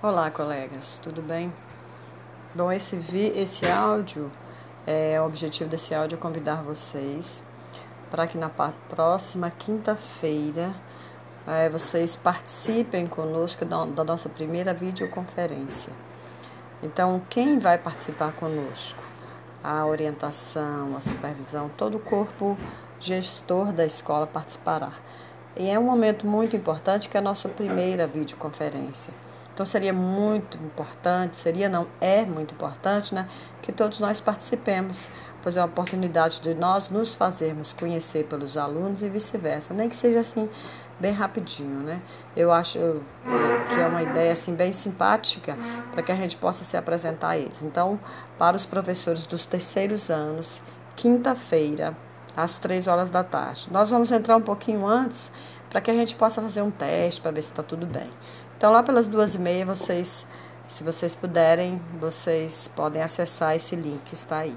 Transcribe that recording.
Olá, colegas, tudo bem? Bom, esse, vi, esse áudio, é, o objetivo desse áudio é convidar vocês para que na próxima quinta-feira é, vocês participem conosco da, da nossa primeira videoconferência. Então, quem vai participar conosco? A orientação, a supervisão, todo o corpo gestor da escola participará. E é um momento muito importante que é a nossa primeira videoconferência. Então seria muito importante, seria não, é muito importante, né, que todos nós participemos, pois é uma oportunidade de nós nos fazermos conhecer pelos alunos e vice-versa, nem que seja assim bem rapidinho, né? Eu acho que é uma ideia assim bem simpática para que a gente possa se apresentar a eles. Então, para os professores dos terceiros anos, quinta-feira, às três horas da tarde. Nós vamos entrar um pouquinho antes para que a gente possa fazer um teste para ver se está tudo bem. Então, lá pelas duas e meia, vocês, se vocês puderem, vocês podem acessar esse link, está aí.